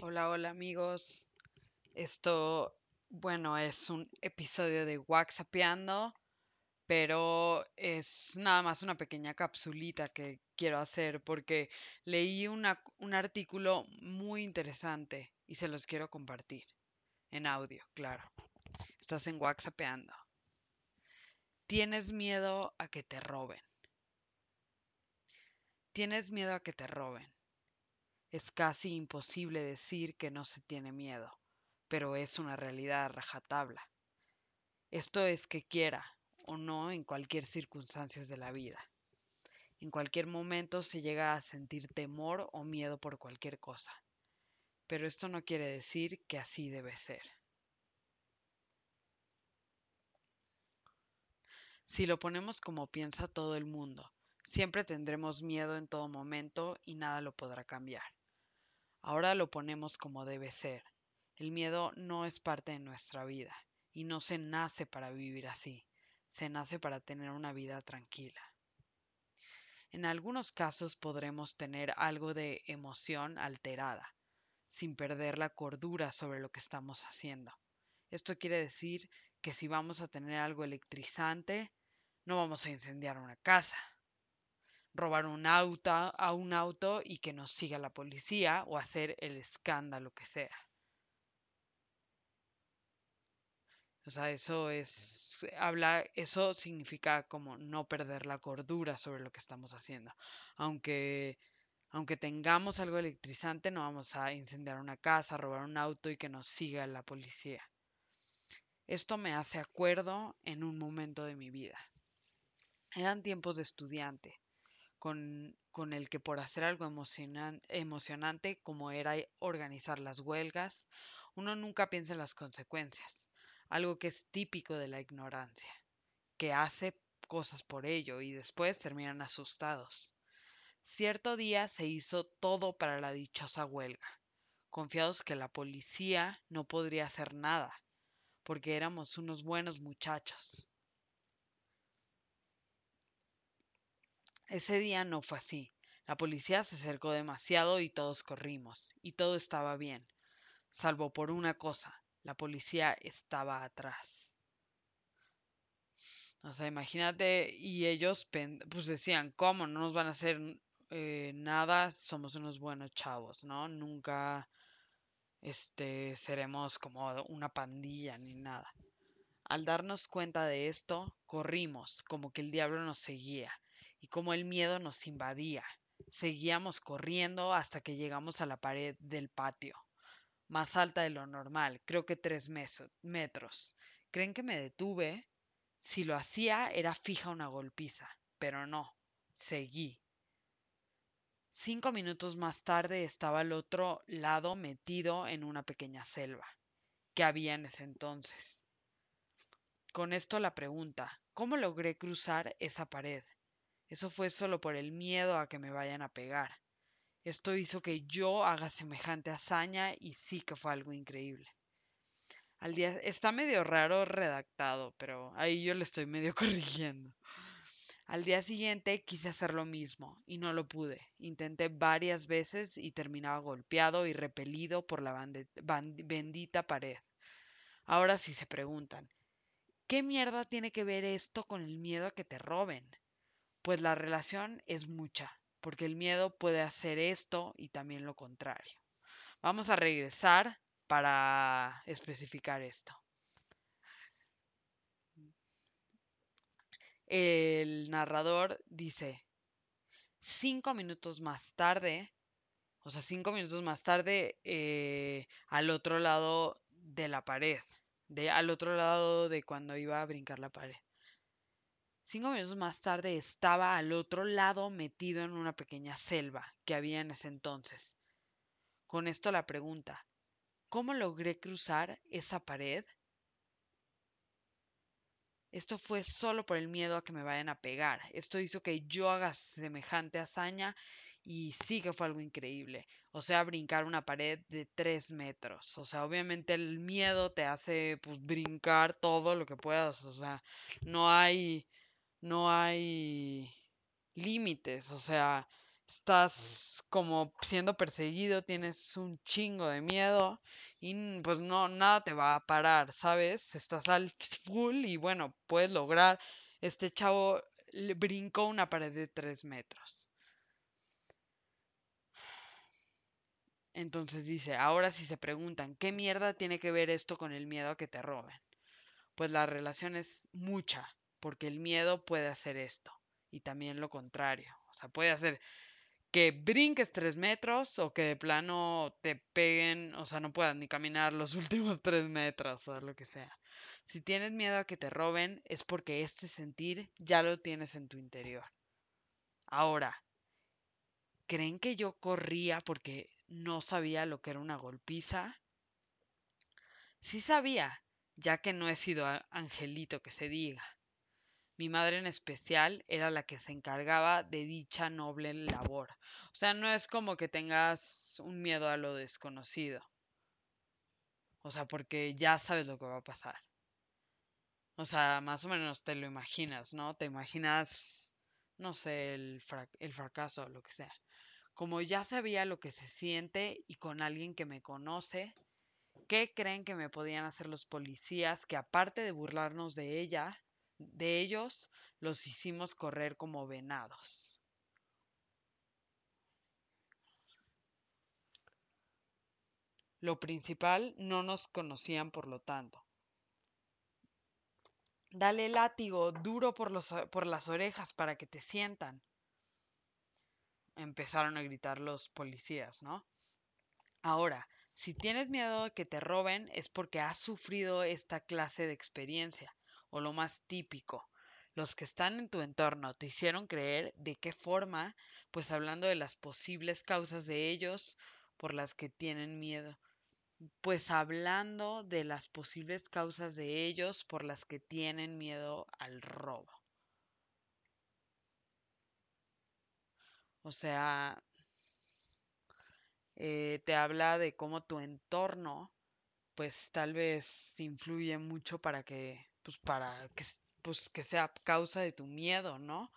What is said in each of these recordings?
Hola, hola amigos. Esto, bueno, es un episodio de WhatsAppeando, pero es nada más una pequeña capsulita que quiero hacer porque leí un artículo muy interesante y se los quiero compartir. En audio, claro. Estás en WhatsAppeando. Tienes miedo a que te roben. Tienes miedo a que te roben. Es casi imposible decir que no se tiene miedo, pero es una realidad a rajatabla. Esto es que quiera o no en cualquier circunstancia de la vida. En cualquier momento se llega a sentir temor o miedo por cualquier cosa. Pero esto no quiere decir que así debe ser. Si lo ponemos como piensa todo el mundo, siempre tendremos miedo en todo momento y nada lo podrá cambiar. Ahora lo ponemos como debe ser. El miedo no es parte de nuestra vida y no se nace para vivir así, se nace para tener una vida tranquila. En algunos casos podremos tener algo de emoción alterada, sin perder la cordura sobre lo que estamos haciendo. Esto quiere decir que si vamos a tener algo electrizante, no vamos a incendiar una casa, robar un auto a un auto y que nos siga la policía o hacer el escándalo que sea. O sea, eso es, habla, eso significa como no perder la cordura sobre lo que estamos haciendo. Aunque, aunque tengamos algo electrizante, no vamos a incendiar una casa, robar un auto y que nos siga la policía. Esto me hace acuerdo en un momento de mi vida. Eran tiempos de estudiante, con, con el que por hacer algo emocionan- emocionante como era organizar las huelgas, uno nunca piensa en las consecuencias, algo que es típico de la ignorancia, que hace cosas por ello y después terminan asustados. Cierto día se hizo todo para la dichosa huelga, confiados que la policía no podría hacer nada, porque éramos unos buenos muchachos. Ese día no fue así. La policía se acercó demasiado y todos corrimos, y todo estaba bien, salvo por una cosa, la policía estaba atrás. O sea, imagínate, y ellos pues decían, ¿cómo? No nos van a hacer eh, nada, somos unos buenos chavos, ¿no? Nunca, este, seremos como una pandilla ni nada. Al darnos cuenta de esto, corrimos, como que el diablo nos seguía y como el miedo nos invadía. Seguíamos corriendo hasta que llegamos a la pared del patio, más alta de lo normal, creo que tres metros. ¿Creen que me detuve? Si lo hacía era fija una golpiza, pero no, seguí. Cinco minutos más tarde estaba al otro lado metido en una pequeña selva que había en ese entonces. Con esto la pregunta, ¿cómo logré cruzar esa pared? Eso fue solo por el miedo a que me vayan a pegar. Esto hizo que yo haga semejante hazaña y sí que fue algo increíble. Al día está medio raro redactado, pero ahí yo le estoy medio corrigiendo. Al día siguiente quise hacer lo mismo y no lo pude. Intenté varias veces y terminaba golpeado y repelido por la bendita pared. Ahora sí se preguntan, ¿qué mierda tiene que ver esto con el miedo a que te roben? Pues la relación es mucha, porque el miedo puede hacer esto y también lo contrario. Vamos a regresar para especificar esto. El narrador dice, cinco minutos más tarde, o sea, cinco minutos más tarde, eh, al otro lado de la pared, de, al otro lado de cuando iba a brincar la pared. Cinco minutos más tarde estaba al otro lado metido en una pequeña selva que había en ese entonces. Con esto la pregunta, ¿cómo logré cruzar esa pared? Esto fue solo por el miedo a que me vayan a pegar. Esto hizo que yo haga semejante hazaña y sí que fue algo increíble. O sea, brincar una pared de tres metros. O sea, obviamente el miedo te hace pues brincar todo lo que puedas. O sea, no hay, no hay límites. O sea, estás como siendo perseguido, tienes un chingo de miedo y pues no, nada te va a parar, ¿sabes? Estás al full y bueno, puedes lograr. Este chavo brincó una pared de tres metros. Entonces dice, ahora si se preguntan, ¿qué mierda tiene que ver esto con el miedo a que te roben? Pues la relación es mucha, porque el miedo puede hacer esto y también lo contrario. O sea, puede hacer que brinques tres metros o que de plano te peguen, o sea, no puedas ni caminar los últimos tres metros o lo que sea. Si tienes miedo a que te roben es porque este sentir ya lo tienes en tu interior. Ahora, ¿creen que yo corría porque no sabía lo que era una golpiza? Sí sabía, ya que no he sido angelito que se diga. Mi madre en especial era la que se encargaba de dicha noble labor. O sea, no es como que tengas un miedo a lo desconocido. O sea, porque ya sabes lo que va a pasar. O sea, más o menos te lo imaginas, ¿no? Te imaginas, no sé, el, fracaso o lo que sea. Como ya sabía lo que se siente y con alguien que me conoce, ¿qué creen que me podían hacer los policías que aparte de burlarnos de ella, de ellos, los hicimos correr como venados? Lo principal, no nos conocían por lo tanto. Dale látigo duro por, los, por las orejas para que te sientan empezaron a gritar los policías, ¿no? Ahora, si tienes miedo de que te roben es porque has sufrido esta clase de experiencia, o lo más típico, los que están en tu entorno te hicieron creer de qué forma, pues hablando de las posibles causas de ellos por las que tienen miedo, pues hablando de las posibles causas de ellos por las que tienen miedo al robo. O sea, eh, te habla de cómo tu entorno, pues tal vez influye mucho para que, pues para que, pues, que sea causa de tu miedo, ¿no?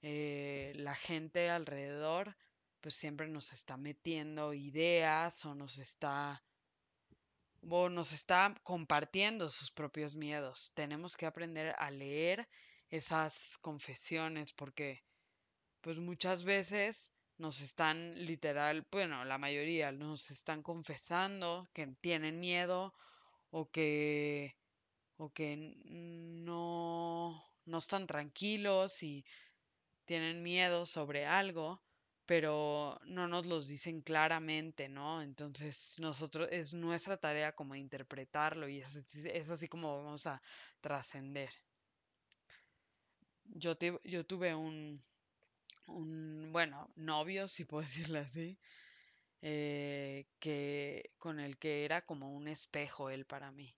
Eh, la gente alrededor, pues siempre nos está metiendo ideas o nos está o nos está compartiendo sus propios miedos. Tenemos que aprender a leer esas confesiones porque pues muchas veces nos están literal, bueno, la mayoría nos están confesando que tienen miedo o que o que no no están tranquilos y tienen miedo sobre algo, pero no nos los dicen claramente, ¿no? Entonces, nosotros es nuestra tarea como interpretarlo y es, es así como vamos a trascender. Yo, yo tuve un, un, bueno, novio, si puedo decirlo así, eh, que con el que era como un espejo él para mí.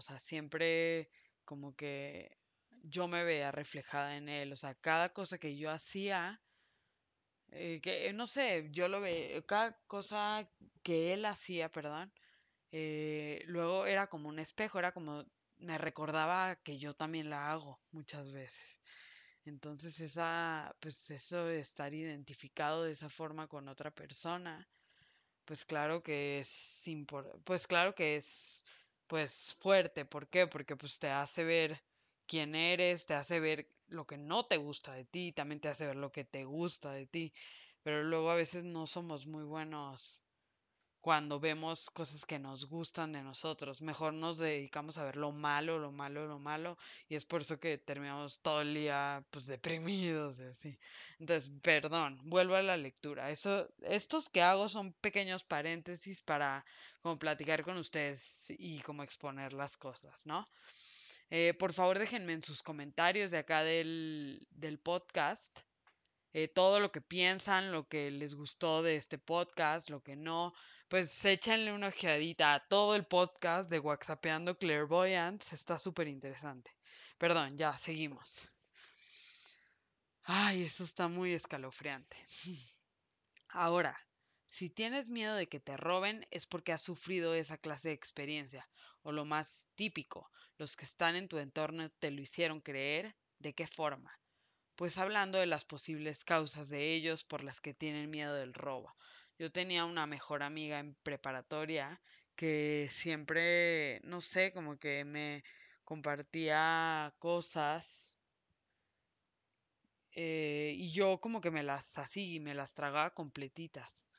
O sea, siempre como que yo me veía reflejada en él. O sea, cada cosa que yo hacía, eh, que no sé, yo lo veía, cada cosa que él hacía, perdón, eh, luego era como un espejo, era como, me recordaba que yo también la hago muchas veces. Entonces esa, pues eso de estar identificado de esa forma con otra persona, pues claro que es pues claro que es pues fuerte. ¿Por qué? Porque pues te hace ver quién eres, te hace ver lo que no te gusta de ti, también te hace ver lo que te gusta de ti. Pero luego a veces no somos muy buenos cuando vemos cosas que nos gustan de nosotros. Mejor nos dedicamos a ver lo malo, lo malo, lo malo. Y es por eso que terminamos todo el día pues deprimidos y así. Entonces, perdón, vuelvo a la lectura. Eso, estos que hago son pequeños paréntesis para como platicar con ustedes y como exponer las cosas, ¿no? Eh, por favor, déjenme en sus comentarios de acá del, del podcast. Eh, todo lo que piensan, lo que les gustó de este podcast, lo que no pues échenle una ojeadita a todo el podcast de Whatsappeando Clairvoyance. Está súper interesante. Perdón, ya, seguimos. Ay, eso está muy escalofriante. Ahora, si tienes miedo de que te roben es porque has sufrido esa clase de experiencia. O lo más típico, los que están en tu entorno te lo hicieron creer. ¿De qué forma? pues hablando de las posibles causas de ellos por las que tienen miedo del robo. Yo tenía una mejor amiga en preparatoria que siempre, no sé, como que me compartía cosas eh, y yo como que me las así, me las tragaba completitas,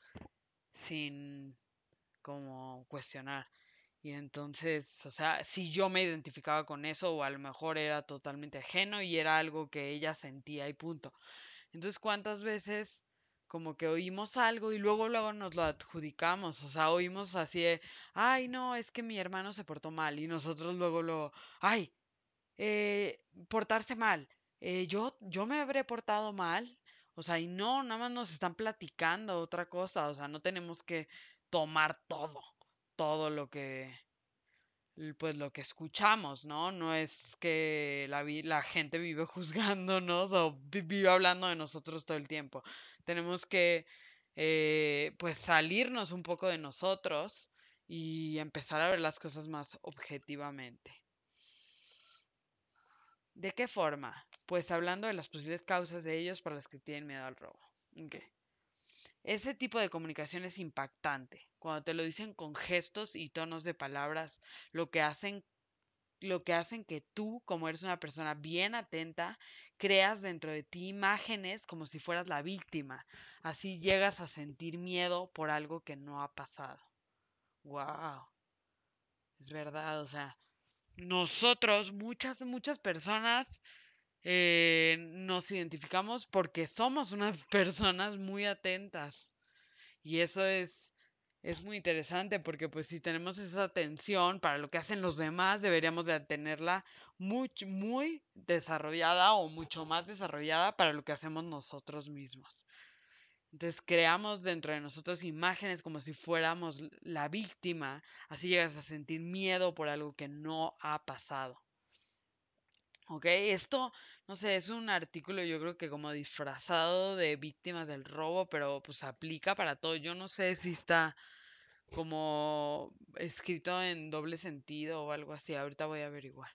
sin como cuestionar. Y entonces, o sea, si yo me identificaba con eso o a lo mejor era totalmente ajeno y era algo que ella sentía y punto. Entonces, ¿cuántas veces como que oímos algo y luego luego nos lo adjudicamos? O sea, oímos así de, ay, no, es que mi hermano se portó mal y nosotros luego lo, ay, eh, portarse mal. Eh, yo, yo me habré portado mal. O sea, y no, nada más nos están platicando otra cosa. O sea, no tenemos que tomar todo, todo lo que, pues lo que escuchamos, ¿no? No es que la, la gente vive juzgándonos o vive hablando de nosotros todo el tiempo. Tenemos que, eh, pues, salirnos un poco de nosotros y empezar a ver las cosas más objetivamente. ¿De qué forma? Pues hablando de las posibles causas de ellos para las que tienen miedo al robo. Ese tipo de comunicación es impactante. Cuando te lo dicen con gestos y tonos de palabras, lo que hacen lo que hacen que tú, como eres una persona bien atenta, creas dentro de ti imágenes como si fueras la víctima. Así llegas a sentir miedo por algo que no ha pasado. Wow. Es verdad, o sea, nosotros, muchas, muchas personas eh, nos identificamos porque somos unas personas muy atentas. Y eso es, es muy interesante porque pues si tenemos esa atención para lo que hacen los demás, deberíamos de tenerla muy, muy desarrollada o mucho más desarrollada para lo que hacemos nosotros mismos. Entonces creamos dentro de nosotros imágenes como si fuéramos la víctima, así llegas a sentir miedo por algo que no ha pasado. ¿Ok? Esto, no sé, es un artículo yo creo que como disfrazado de víctimas del robo, pero pues aplica para todo. Yo no sé si está como escrito en doble sentido o algo así. Ahorita voy a averiguar.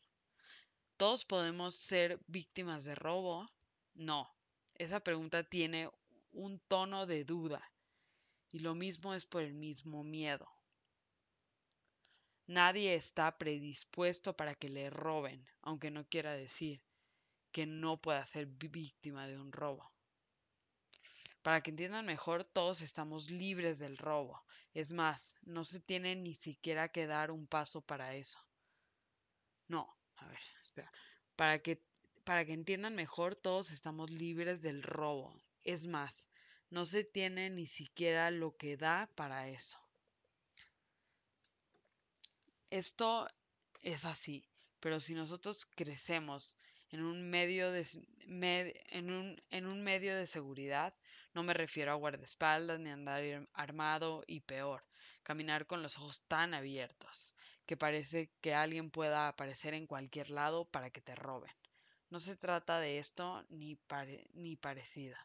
¿Todos podemos ser víctimas de robo? No. Esa pregunta tiene un tono de duda. Y lo mismo es por el mismo miedo. Nadie está predispuesto para que le roben, aunque no quiera decir que no pueda ser víctima de un robo. Para que entiendan mejor, todos estamos libres del robo. Es más, no se tiene ni siquiera que dar un paso para eso. No, a ver, espera. Para que, para que entiendan mejor, todos estamos libres del robo. Es más, no se tiene ni siquiera lo que da para eso. Esto es así, pero si nosotros crecemos en un medio de, en, un, en un medio de seguridad, no me refiero a guardaespaldas ni andar armado y peor, caminar con los ojos tan abiertos que parece que alguien pueda aparecer en cualquier lado para que te roben. No se trata de esto ni, ni parecido.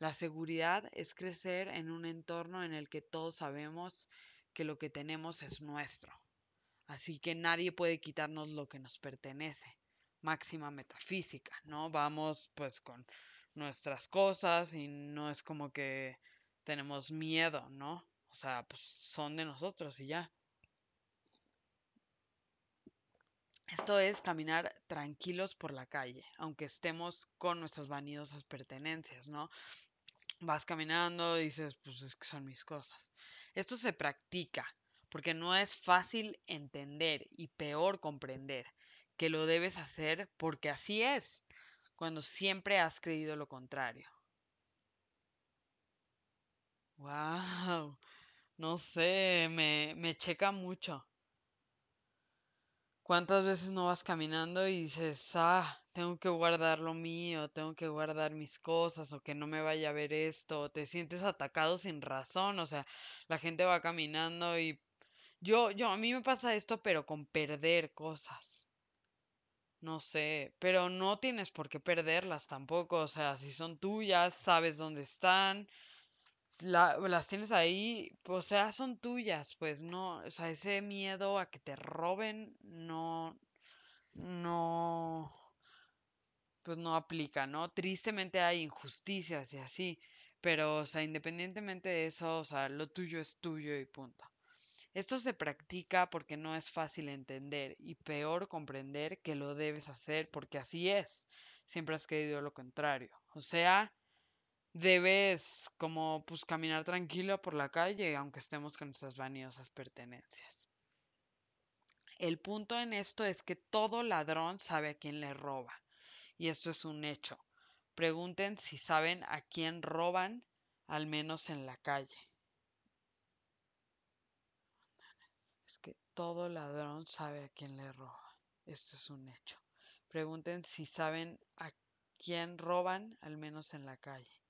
La seguridad es crecer en un entorno en el que todos sabemos que lo que tenemos es nuestro. Así que nadie puede quitarnos lo que nos pertenece. Máxima metafísica, ¿no? Vamos pues con nuestras cosas y no es como que tenemos miedo, ¿no? O sea, pues son de nosotros y ya. Esto es caminar tranquilos por la calle, aunque estemos con nuestras vanidosas pertenencias, ¿no? Vas caminando dices, pues es que son mis cosas. Esto se practica, porque no es fácil entender y peor comprender que lo debes hacer porque así es, cuando siempre has creído lo contrario. Wow, no sé, me, me checa mucho. ¿Cuántas veces no vas caminando y dices, ah, tengo que guardar lo mío, tengo que guardar mis cosas o que no me vaya a ver esto, o te sientes atacado sin razón, o sea, la gente va caminando y yo, yo, a mí me pasa esto, pero con perder cosas. No sé, pero no tienes por qué perderlas tampoco, o sea, si son tuyas, sabes dónde están, las tienes ahí, o sea, son tuyas, pues no, o sea, ese miedo a que te roben, no, no, pues no aplica, ¿no? Tristemente hay injusticias y así, pero, o sea, independientemente de eso, o sea, lo tuyo es tuyo y punto. Esto se practica porque no es fácil entender y peor comprender que lo debes hacer porque así es. Siempre has querido lo contrario. O sea, debes como pues caminar tranquilo por la calle aunque estemos con nuestras vaniosas pertenencias. El punto en esto es que todo ladrón sabe a quién le roba. Y esto es un hecho. Pregunten si saben a quién roban, al menos en la calle. Es que todo ladrón sabe a quién le roba. Esto es un hecho. Pregunten si saben a quién roban, al menos en la calle.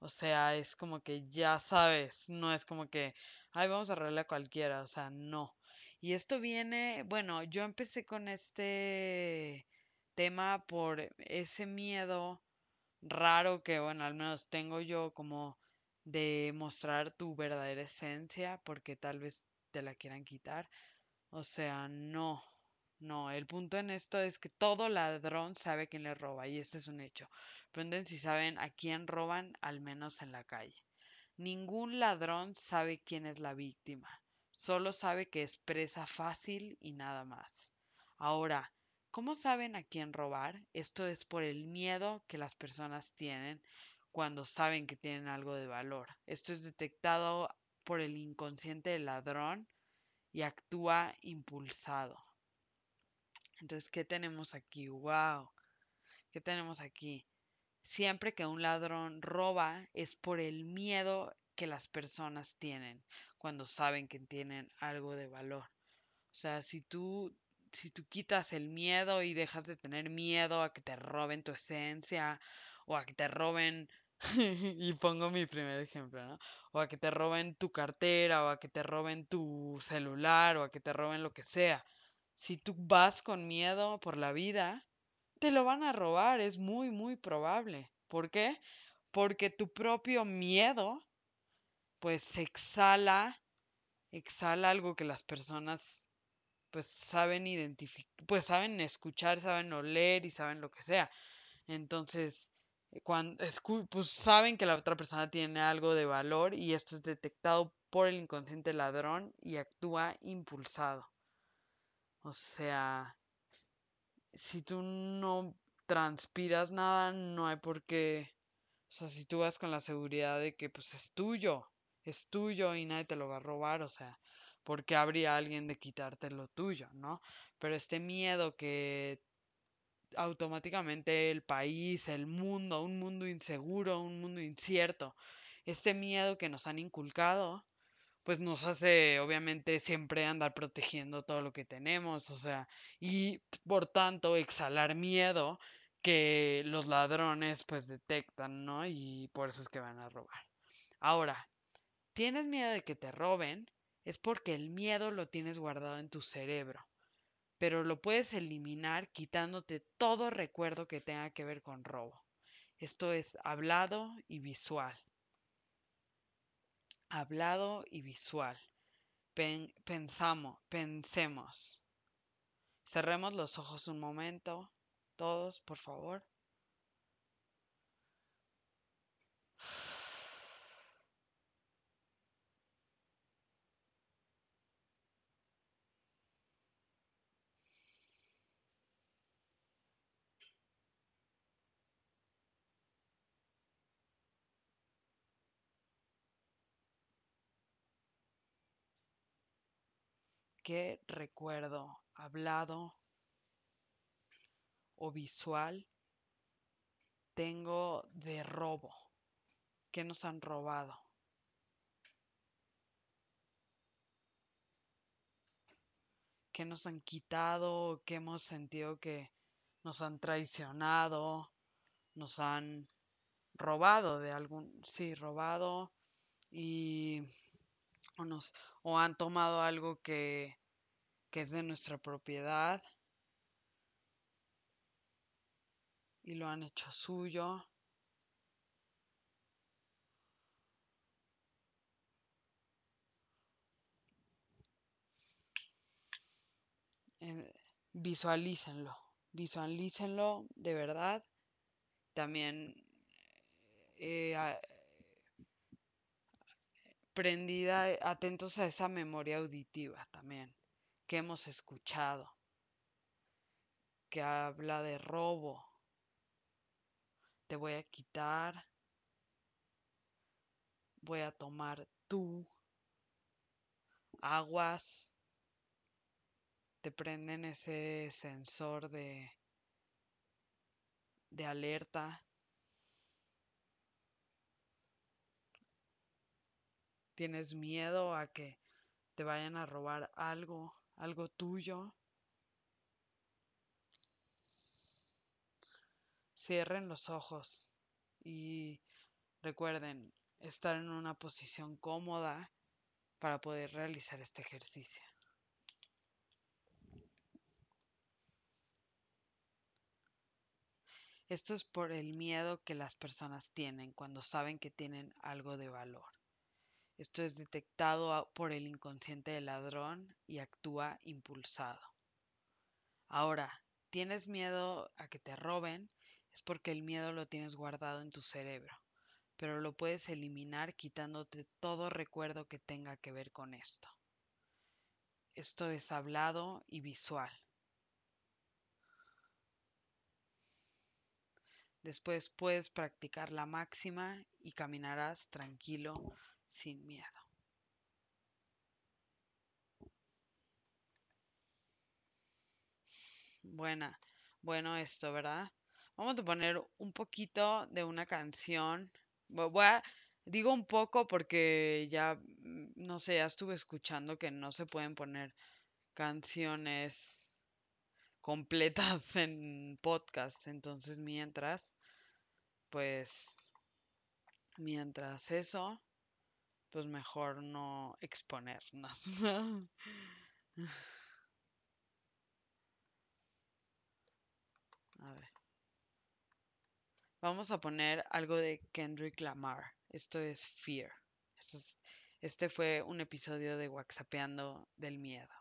O sea, es como que ya sabes, no es como que, ay, vamos a arreglar a cualquiera, o sea, no. Y esto viene, bueno, yo empecé con este tema por ese miedo raro que, bueno, al menos tengo yo como de mostrar tu verdadera esencia porque tal vez te la quieran quitar. O sea, no, no, el punto en esto es que todo ladrón sabe quién le roba y este es un hecho. Pregunten si saben a quién roban, al menos en la calle. Ningún ladrón sabe quién es la víctima, solo sabe que es presa fácil y nada más. Ahora, ¿cómo saben a quién robar? Esto es por el miedo que las personas tienen cuando saben que tienen algo de valor. Esto es detectado por el inconsciente del ladrón y actúa impulsado. Entonces, ¿qué tenemos aquí? ¡Wow! ¿Qué tenemos aquí? Siempre que un ladrón roba es por el miedo que las personas tienen cuando saben que tienen algo de valor. O sea, si tú, si tú quitas el miedo y dejas de tener miedo a que te roben tu esencia o a que te roben, y pongo mi primer ejemplo, ¿no? O a que te roben tu cartera o a que te roben tu celular o a que te roben lo que sea. Si tú vas con miedo por la vida, te lo van a robar, es muy, muy probable. ¿Por qué? Porque tu propio miedo, pues exhala, exhala algo que las personas, pues saben identificar, pues saben escuchar, saben oler y saben lo que sea. Entonces, cuando pues saben que la otra persona tiene algo de valor y esto es detectado por el inconsciente ladrón y actúa impulsado. O sea, si tú no transpiras nada, no hay por qué. O sea, si tú vas con la seguridad de que pues es tuyo, es tuyo y nadie te lo va a robar, o sea, ¿por qué habría alguien de quitarte lo tuyo, no? Pero este miedo que automáticamente el país, el mundo, un mundo inseguro, un mundo incierto, este miedo que nos han inculcado, pues nos hace obviamente siempre andar protegiendo todo lo que tenemos, o sea, y por tanto exhalar miedo que los ladrones pues detectan, ¿no? Y por eso es que van a robar. Ahora, ¿tienes miedo de que te roben? Es porque el miedo lo tienes guardado en tu cerebro, pero lo puedes eliminar quitándote todo recuerdo que tenga que ver con robo. Esto es hablado y visual hablado y visual. pensamos, pensemos. Cerremos los ojos un momento, todos, por favor. ¿Qué recuerdo hablado o visual tengo de robo? ¿Qué nos han robado? ¿Qué nos han quitado? ¿Qué hemos sentido que nos han traicionado? ¿Nos han robado de algún, sí, robado y o nos o han tomado algo que que es de nuestra propiedad. Y lo han hecho suyo. Visualícenlo, visualícenlo de verdad. También eh, prendida, atentos a esa memoria auditiva también que hemos escuchado, que habla de robo. Te voy a quitar, voy a tomar tú, aguas, te prenden ese sensor de, de alerta. Tienes miedo a que te vayan a robar algo, algo tuyo. Cierren los ojos y recuerden estar en una posición cómoda para poder realizar este ejercicio. Esto es por el miedo que las personas tienen cuando saben que tienen algo de valor. Esto es detectado por el inconsciente del ladrón y actúa impulsado. Ahora, ¿tienes miedo a que te roben? Es porque el miedo lo tienes guardado en tu cerebro, pero lo puedes eliminar quitándote todo recuerdo que tenga que ver con esto. Esto es hablado y visual. Después puedes practicar la máxima y caminarás tranquilo, sin miedo. Buena, bueno esto, ¿verdad? Vamos a poner un poquito de una canción. Digo un poco porque ya, mm, no sé, ya estuve escuchando que no se pueden poner canciones completas en podcast. Entonces, mientras, pues, mientras eso, pues mejor no exponernos. a ver. Vamos a poner algo de Kendrick Lamar. Esto es Fear. Este fue un episodio de WhatsAppeando del miedo.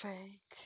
Fake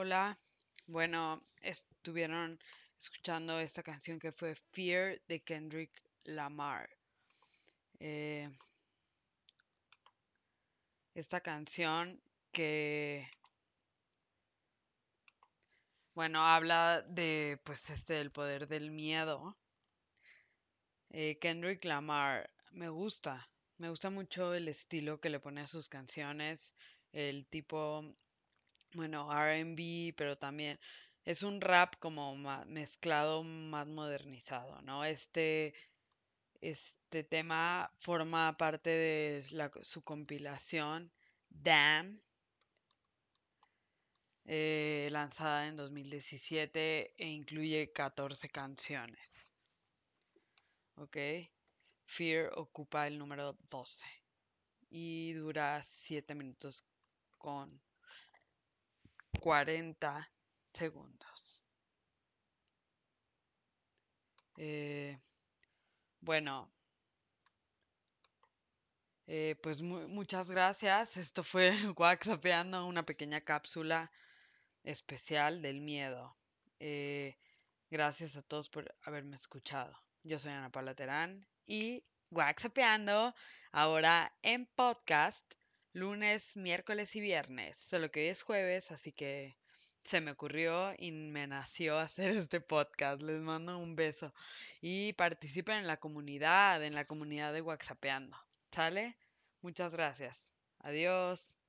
hola. Bueno, estuvieron escuchando esta canción que fue Fear de Kendrick Lamar. Eh, esta canción que, bueno, habla de, pues, este, el poder del miedo. Eh, Kendrick Lamar, me gusta, me gusta mucho el estilo que le pone a sus canciones, el tipo bueno, RB, pero también es un rap como mezclado, más modernizado, ¿no? Este, este tema forma parte de su compilación Damn. eh, lanzada en 2017 e incluye 14 canciones. ¿Ok? Fear ocupa el número 12 y dura 7 minutos con 40 segundos. Eh, bueno, eh, pues muchas gracias. Esto fue WhatsAppeando, una pequeña cápsula especial del miedo. Eh, gracias a todos por haberme escuchado. Yo soy Ana Paula Terán y WhatsAppeando ahora en podcast lunes, miércoles y viernes. Solo que hoy es jueves, así que se me ocurrió y me nació hacer este podcast. Les mando un beso. Y participen en la comunidad, en la comunidad de WhatsAppeando. ¿Sale? Muchas gracias. Adiós.